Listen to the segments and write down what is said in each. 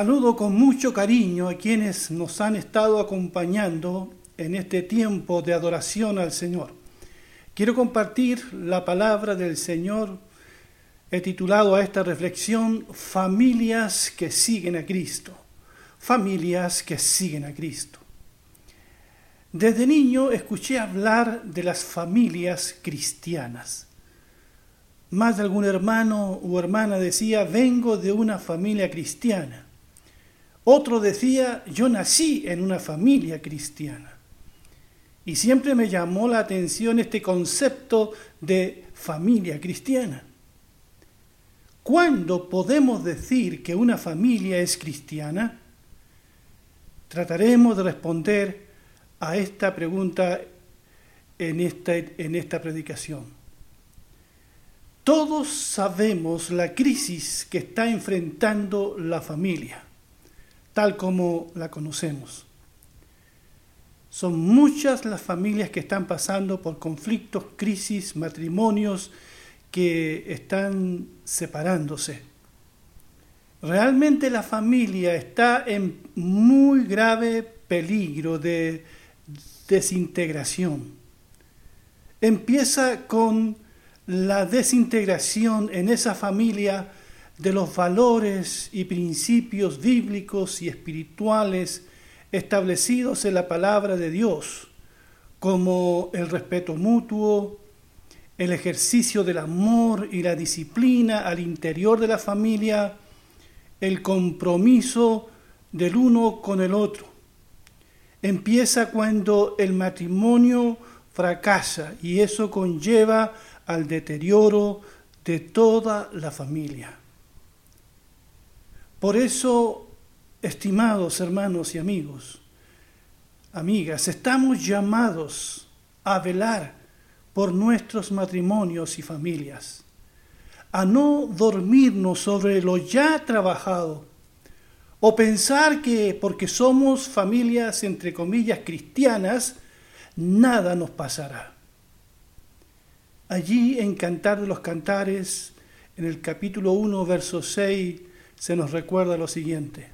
Saludo con mucho cariño a quienes nos han estado acompañando en este tiempo de adoración al Señor. Quiero compartir la palabra del Señor. He titulado a esta reflexión Familias que siguen a Cristo. Familias que siguen a Cristo. Desde niño escuché hablar de las familias cristianas. Más de algún hermano o hermana decía, vengo de una familia cristiana. Otro decía, yo nací en una familia cristiana. Y siempre me llamó la atención este concepto de familia cristiana. ¿Cuándo podemos decir que una familia es cristiana? Trataremos de responder a esta pregunta en esta, en esta predicación. Todos sabemos la crisis que está enfrentando la familia tal como la conocemos. Son muchas las familias que están pasando por conflictos, crisis, matrimonios que están separándose. Realmente la familia está en muy grave peligro de desintegración. Empieza con la desintegración en esa familia de los valores y principios bíblicos y espirituales establecidos en la palabra de Dios, como el respeto mutuo, el ejercicio del amor y la disciplina al interior de la familia, el compromiso del uno con el otro. Empieza cuando el matrimonio fracasa y eso conlleva al deterioro de toda la familia. Por eso, estimados hermanos y amigos, amigas, estamos llamados a velar por nuestros matrimonios y familias, a no dormirnos sobre lo ya trabajado, o pensar que porque somos familias, entre comillas, cristianas, nada nos pasará. Allí en Cantar de los Cantares, en el capítulo 1, verso 6, se nos recuerda lo siguiente.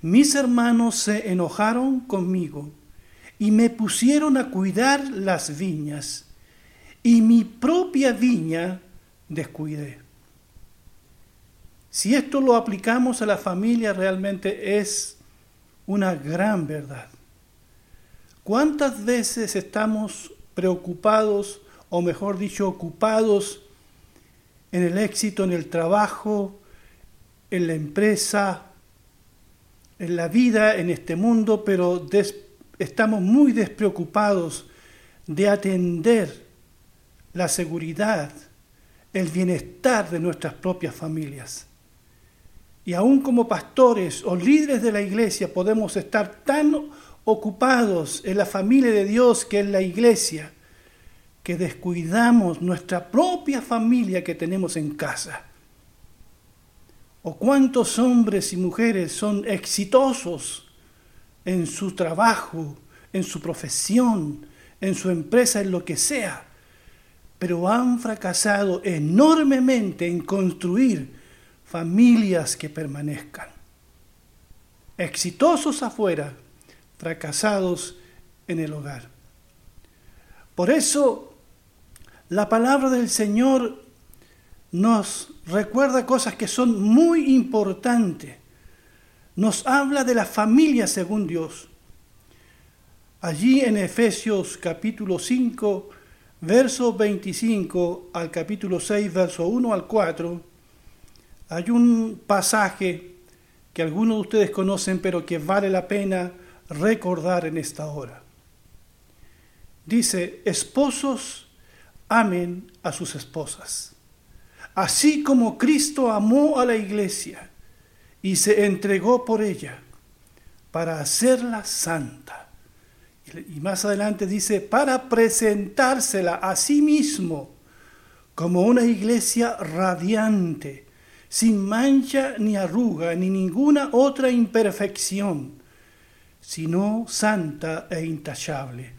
Mis hermanos se enojaron conmigo y me pusieron a cuidar las viñas y mi propia viña descuidé. Si esto lo aplicamos a la familia realmente es una gran verdad. ¿Cuántas veces estamos preocupados, o mejor dicho, ocupados en el éxito en el trabajo, en la empresa, en la vida, en este mundo, pero estamos muy despreocupados de atender la seguridad, el bienestar de nuestras propias familias. Y aún como pastores o líderes de la iglesia podemos estar tan ocupados en la familia de Dios que es la iglesia, que descuidamos nuestra propia familia que tenemos en casa. ¿O cuántos hombres y mujeres son exitosos en su trabajo, en su profesión, en su empresa, en lo que sea, pero han fracasado enormemente en construir familias que permanezcan? Exitosos afuera, fracasados en el hogar. Por eso, la palabra del Señor nos recuerda cosas que son muy importantes. Nos habla de la familia según Dios. Allí en Efesios capítulo 5, verso 25 al capítulo 6, verso 1 al 4, hay un pasaje que algunos de ustedes conocen, pero que vale la pena recordar en esta hora. Dice, esposos amen a sus esposas así como Cristo amó a la iglesia y se entregó por ella para hacerla santa. Y más adelante dice, para presentársela a sí mismo como una iglesia radiante, sin mancha ni arruga ni ninguna otra imperfección, sino santa e intachable.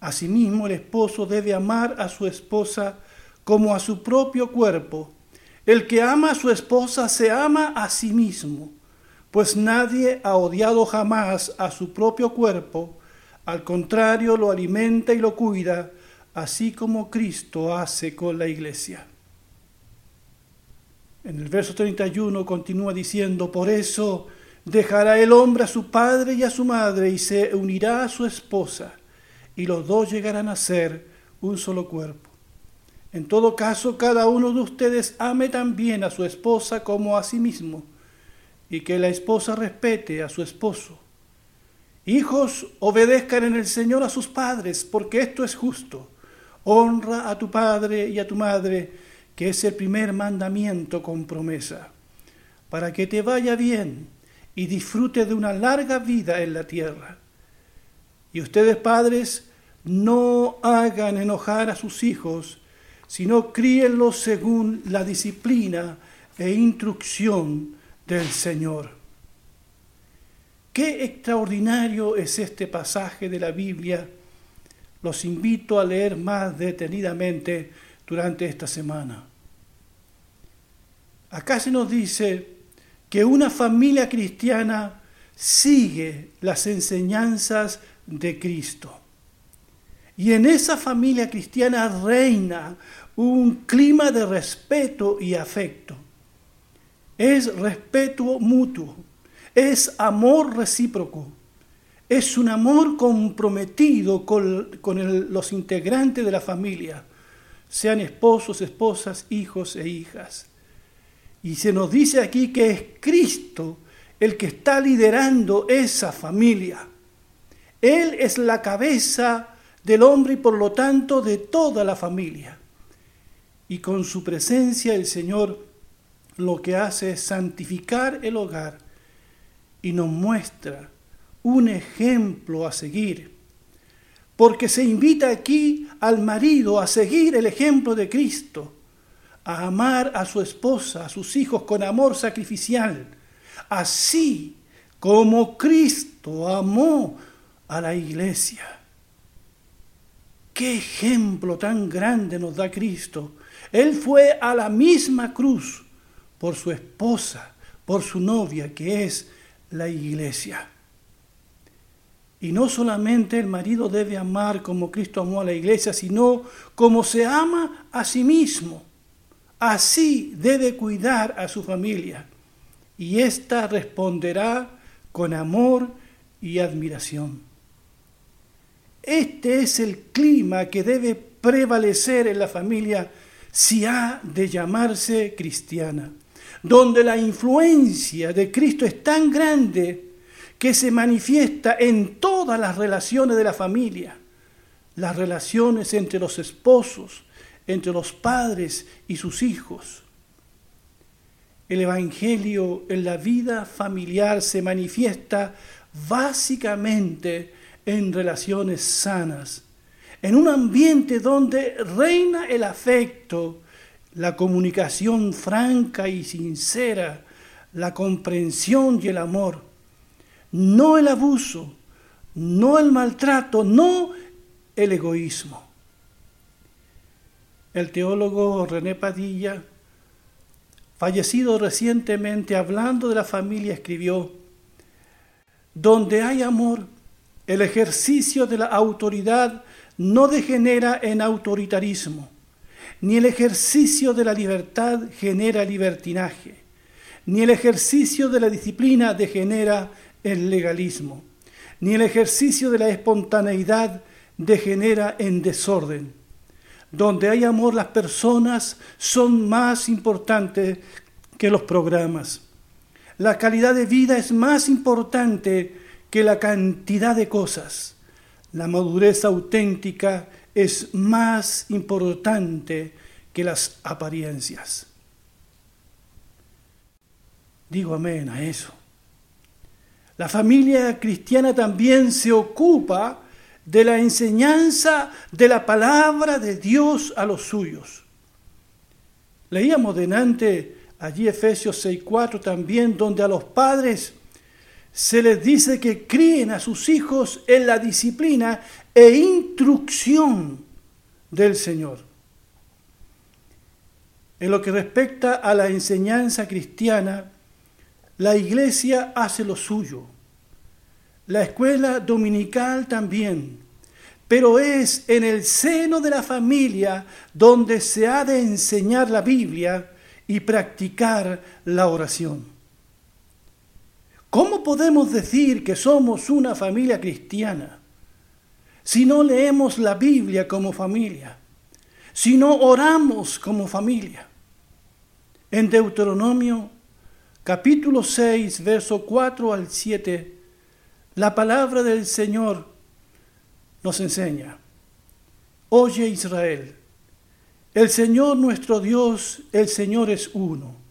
Asimismo, el esposo debe amar a su esposa como a su propio cuerpo. El que ama a su esposa se ama a sí mismo, pues nadie ha odiado jamás a su propio cuerpo, al contrario lo alimenta y lo cuida, así como Cristo hace con la iglesia. En el verso 31 continúa diciendo, por eso dejará el hombre a su padre y a su madre y se unirá a su esposa, y los dos llegarán a ser un solo cuerpo. En todo caso, cada uno de ustedes ame también a su esposa como a sí mismo, y que la esposa respete a su esposo. Hijos, obedezcan en el Señor a sus padres, porque esto es justo. Honra a tu padre y a tu madre, que es el primer mandamiento con promesa, para que te vaya bien y disfrute de una larga vida en la tierra. Y ustedes padres, no hagan enojar a sus hijos, sino críenlos según la disciplina e instrucción del Señor. Qué extraordinario es este pasaje de la Biblia. Los invito a leer más detenidamente durante esta semana. Acá se nos dice que una familia cristiana sigue las enseñanzas de Cristo. Y en esa familia cristiana reina un clima de respeto y afecto. Es respeto mutuo, es amor recíproco, es un amor comprometido con, los integrantes de la familia sean esposos, esposas, hijos e hijas. Y se nos dice aquí que es Cristo el que está liderando esa familia. Él es la cabeza del hombre y por lo tanto de toda la familia. Y con su presencia el Señor lo que hace es santificar el hogar y nos muestra un ejemplo a seguir porque se invita aquí al marido a seguir el ejemplo de Cristo, a amar a su esposa, a sus hijos con amor sacrificial, así como Cristo amó a la iglesia. Qué ejemplo tan grande nos da Cristo. Él fue a la misma cruz por su esposa, por su novia, que es la iglesia. Y no solamente el marido debe amar como Cristo amó a la iglesia, sino como se ama a sí mismo. Así debe cuidar a su familia. Y ésta responderá con amor y admiración. Este es el clima que debe prevalecer en la familia si ha de llamarse cristiana, donde la influencia de Cristo es tan grande que se manifiesta en todas las relaciones de la familia, las relaciones entre los esposos, entre los padres y sus hijos. El Evangelio en la vida familiar se manifiesta básicamente en relaciones sanas, en un ambiente donde reina el afecto, la comunicación franca y sincera, la comprensión y el amor no el abuso, no el maltrato, no el egoísmo. El teólogo René Padilla, fallecido recientemente hablando de la familia, escribió, donde hay amor, el ejercicio de la autoridad no degenera en autoritarismo, ni el ejercicio de la libertad genera libertinaje, ni el ejercicio de la disciplina degenera el legalismo, ni el ejercicio de la espontaneidad degenera en desorden. Donde hay amor las personas son más importantes que los programas. La calidad de vida es más importante que la cantidad de cosas. La madurez auténtica es más importante que las apariencias. Digo amén a eso. La familia cristiana también se ocupa de la enseñanza de la palabra de Dios a los suyos. Leíamos delante allí Efesios 6.4 también, donde a los padres se les dice que críen a sus hijos en la disciplina e instrucción del Señor. En lo que respecta a la enseñanza cristiana, la iglesia hace lo suyo, la escuela dominical también, pero es en el seno de la familia donde se ha de enseñar la Biblia y practicar la oración. ¿Cómo podemos decir que somos una familia cristiana si no leemos la Biblia como familia, si no oramos como familia? En Deuteronomio capítulo 6, verso 4 al 7, la palabra del Señor nos enseña, Oye Israel, el Señor nuestro Dios, el Señor es uno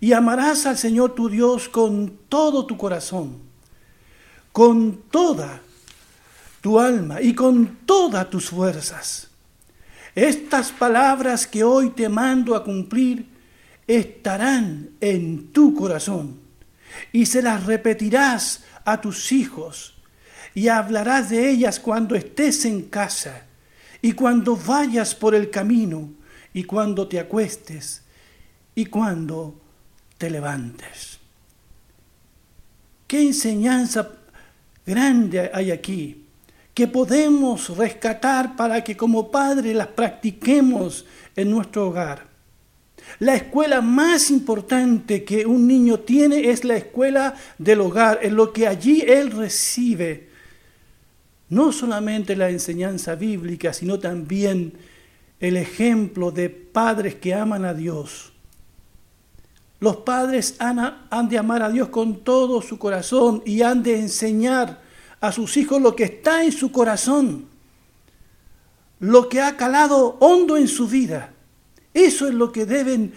y amarás al Señor tu Dios con todo tu corazón, con toda tu alma y con todas tus fuerzas. Estas palabras que hoy te mando a cumplir estarán en tu corazón y se las repetirás a tus hijos y hablarás de ellas cuando estés en casa y cuando vayas por el camino y cuando te acuestes y cuando te levantes. Qué enseñanza grande hay aquí que podemos rescatar para que como padres las practiquemos en nuestro hogar. La escuela más importante que un niño tiene es la escuela del hogar, en lo que allí él recibe no solamente la enseñanza bíblica, sino también el ejemplo de padres que aman a Dios los padres han, de amar a Dios con todo su corazón y han de enseñar a sus hijos lo que está en su corazón, lo que ha calado hondo en su vida. Eso es lo que deben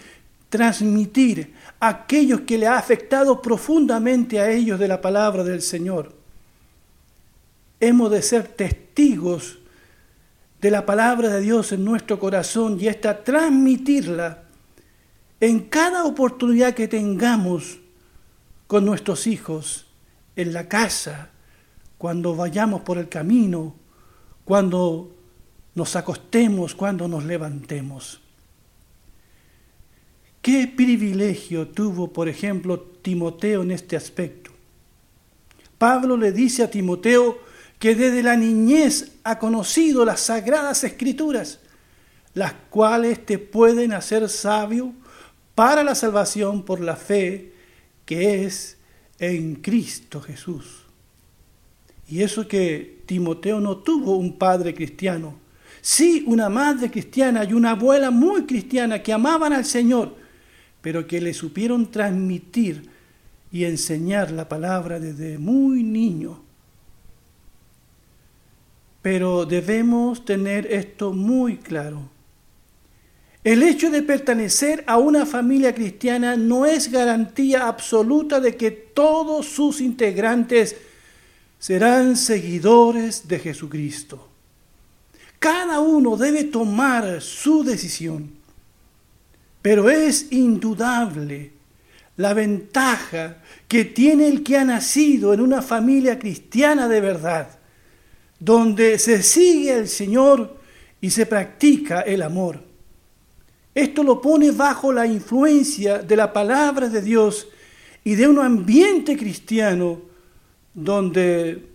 transmitir a aquellos que le ha afectado profundamente a ellos de la palabra del Señor. Hemos de ser testigos de la palabra de Dios en nuestro corazón y esta transmitirla en cada oportunidad que tengamos con nuestros hijos, en la casa, cuando vayamos por el camino, cuando nos acostemos, cuando nos levantemos. ¿Qué privilegio tuvo, por ejemplo, Timoteo en este aspecto? Pablo le dice a Timoteo que desde la niñez ha conocido las sagradas escrituras, las cuales te pueden hacer sabio para la salvación por la fe que es en Cristo Jesús. Y eso que Timoteo no tuvo un padre cristiano, sí una madre cristiana y una abuela muy cristiana que amaban al Señor, pero que le supieron transmitir y enseñar la palabra desde muy niño. Pero debemos tener esto muy claro el hecho de pertenecer a una familia cristiana no es garantía absoluta de que todos sus integrantes serán seguidores de Jesucristo. Cada uno debe tomar su decisión, pero es indudable la ventaja que tiene el que ha nacido en una familia cristiana de verdad, donde se sigue al Señor y se practica el amor. Esto lo pone bajo la influencia de la palabra de Dios y de un ambiente cristiano donde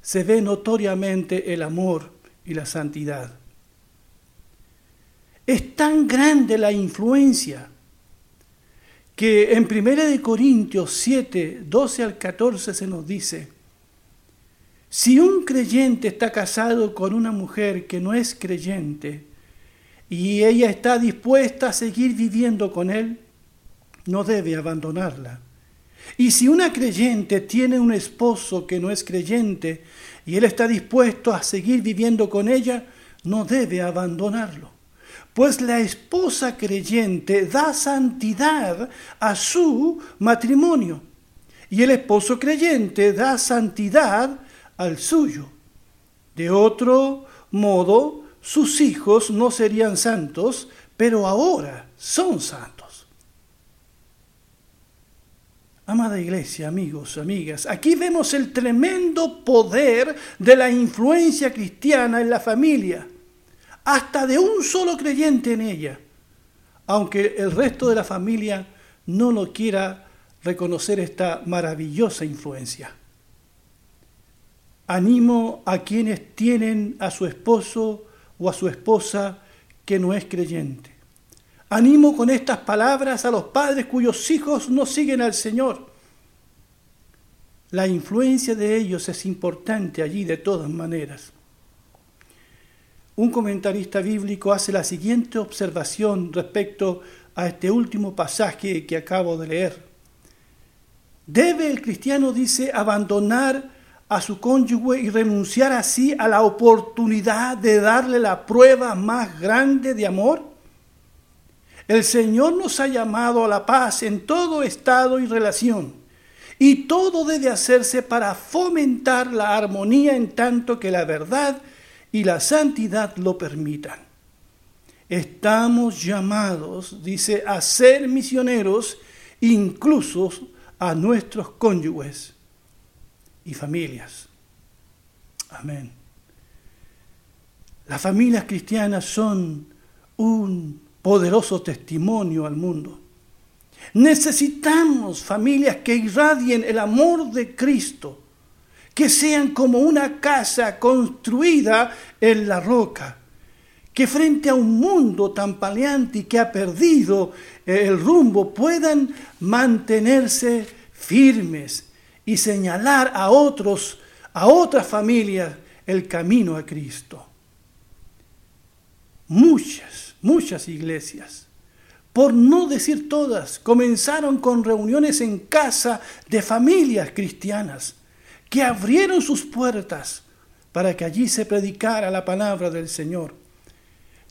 se ve notoriamente el amor y la santidad. Es tan grande la influencia que en 1 Corintios 7, 12 al 14 se nos dice, si un creyente está casado con una mujer que no es creyente, y ella está dispuesta a seguir viviendo con él, no debe abandonarla. Y si una creyente tiene un esposo que no es creyente y él está dispuesto a seguir viviendo con ella, no debe abandonarlo. Pues la esposa creyente da santidad a su matrimonio y el esposo creyente da santidad al suyo. De otro modo, sus hijos no serían santos, pero ahora son santos. Amada iglesia, amigos, amigas, aquí vemos el tremendo poder de la influencia cristiana en la familia, hasta de un solo creyente en ella, aunque el resto de la familia no lo quiera reconocer esta maravillosa influencia. Animo a quienes tienen a su esposo o a su esposa que no es creyente. Animo con estas palabras a los padres cuyos hijos no siguen al Señor. La influencia de ellos es importante allí de todas maneras. Un comentarista bíblico hace la siguiente observación respecto a este último pasaje que acabo de leer. Debe el cristiano, dice, abandonar a su cónyuge y renunciar así a la oportunidad de darle la prueba más grande de amor. El Señor nos ha llamado a la paz en todo estado y relación, y todo debe hacerse para fomentar la armonía en tanto que la verdad y la santidad lo permitan. Estamos llamados, dice, a ser misioneros, incluso a nuestros cónyuges y familias. Amén. Las familias cristianas son un poderoso testimonio al mundo. Necesitamos familias que irradien el amor de Cristo, que sean como una casa construida en la roca, que frente a un mundo tan paleante y que ha perdido el rumbo puedan mantenerse firmes y señalar a otros, a otras familias, el camino a Cristo. Muchas, muchas iglesias, por no decir todas, comenzaron con reuniones en casa de familias cristianas que abrieron sus puertas para que allí se predicara la palabra del Señor.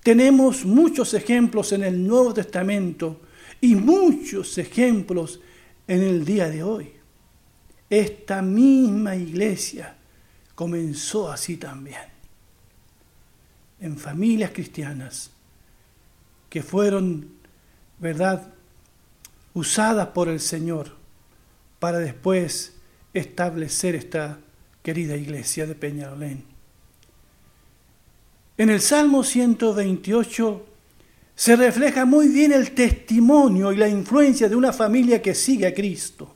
Tenemos muchos ejemplos en el Nuevo Testamento y muchos ejemplos en el día de hoy. Esta misma iglesia comenzó así también, en familias cristianas que fueron, ¿verdad?, usadas por el Señor para después establecer esta querida iglesia de Peñalolén. En el Salmo 128 se refleja muy bien el testimonio y la influencia de una familia que sigue a Cristo.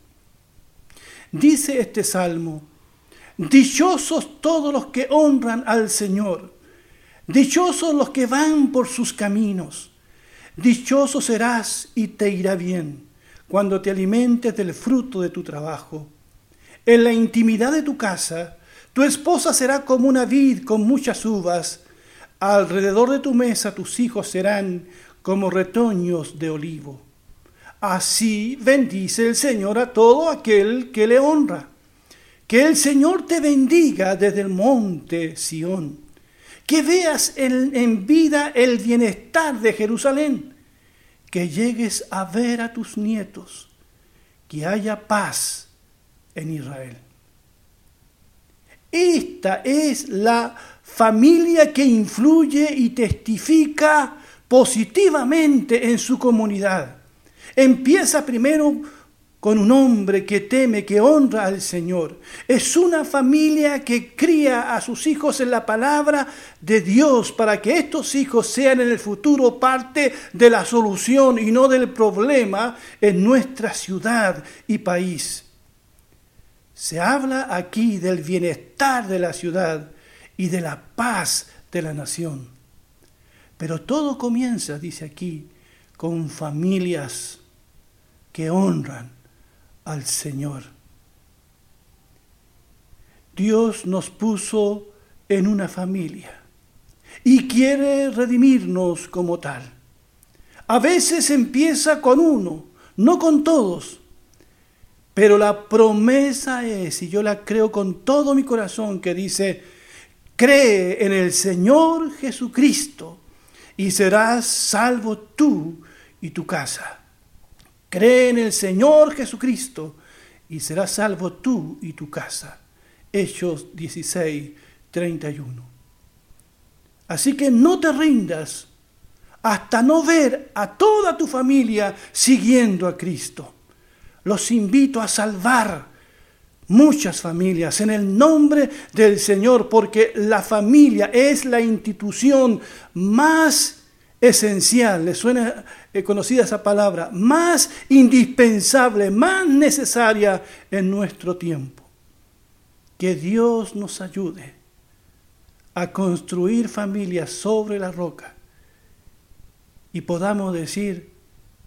Dice este salmo, dichosos todos los que honran al Señor, dichosos los que van por sus caminos, dichoso serás y te irá bien cuando te alimentes del fruto de tu trabajo. En la intimidad de tu casa, tu esposa será como una vid con muchas uvas, alrededor de tu mesa tus hijos serán como retoños de olivo. Así bendice el Señor a todo aquel que le honra. Que el Señor te bendiga desde el monte Sión. Que veas en, en vida el bienestar de Jerusalén. Que llegues a ver a tus nietos. Que haya paz en Israel. Esta es la familia que influye y testifica positivamente en su comunidad. Empieza primero con un hombre que teme, que honra al Señor. Es una familia que cría a sus hijos en la palabra de Dios para que estos hijos sean en el futuro parte de la solución y no del problema en nuestra ciudad y país. Se habla aquí del bienestar de la ciudad y de la paz de la nación. Pero todo comienza, dice aquí, con familias que honran al Señor. Dios nos puso en una familia y quiere redimirnos como tal. A veces empieza con uno, no con todos, pero la promesa es, y yo la creo con todo mi corazón, que dice, cree en el Señor Jesucristo y serás salvo tú y tu casa. Cree en el Señor Jesucristo y serás salvo tú y tu casa. Hechos 16, 31. Así que no te rindas hasta no ver a toda tu familia siguiendo a Cristo. Los invito a salvar muchas familias en el nombre del Señor, porque la familia es la institución más esencial, le suena eh, conocida esa palabra, más indispensable, más necesaria en nuestro tiempo. Que Dios nos ayude a construir familias sobre la roca y podamos decir,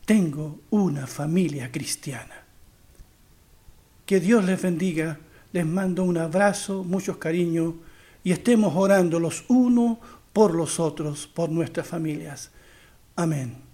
tengo una familia cristiana. Que Dios les bendiga, les mando un abrazo, muchos cariños y estemos orando los unos por los otros, por nuestras familias. Amén.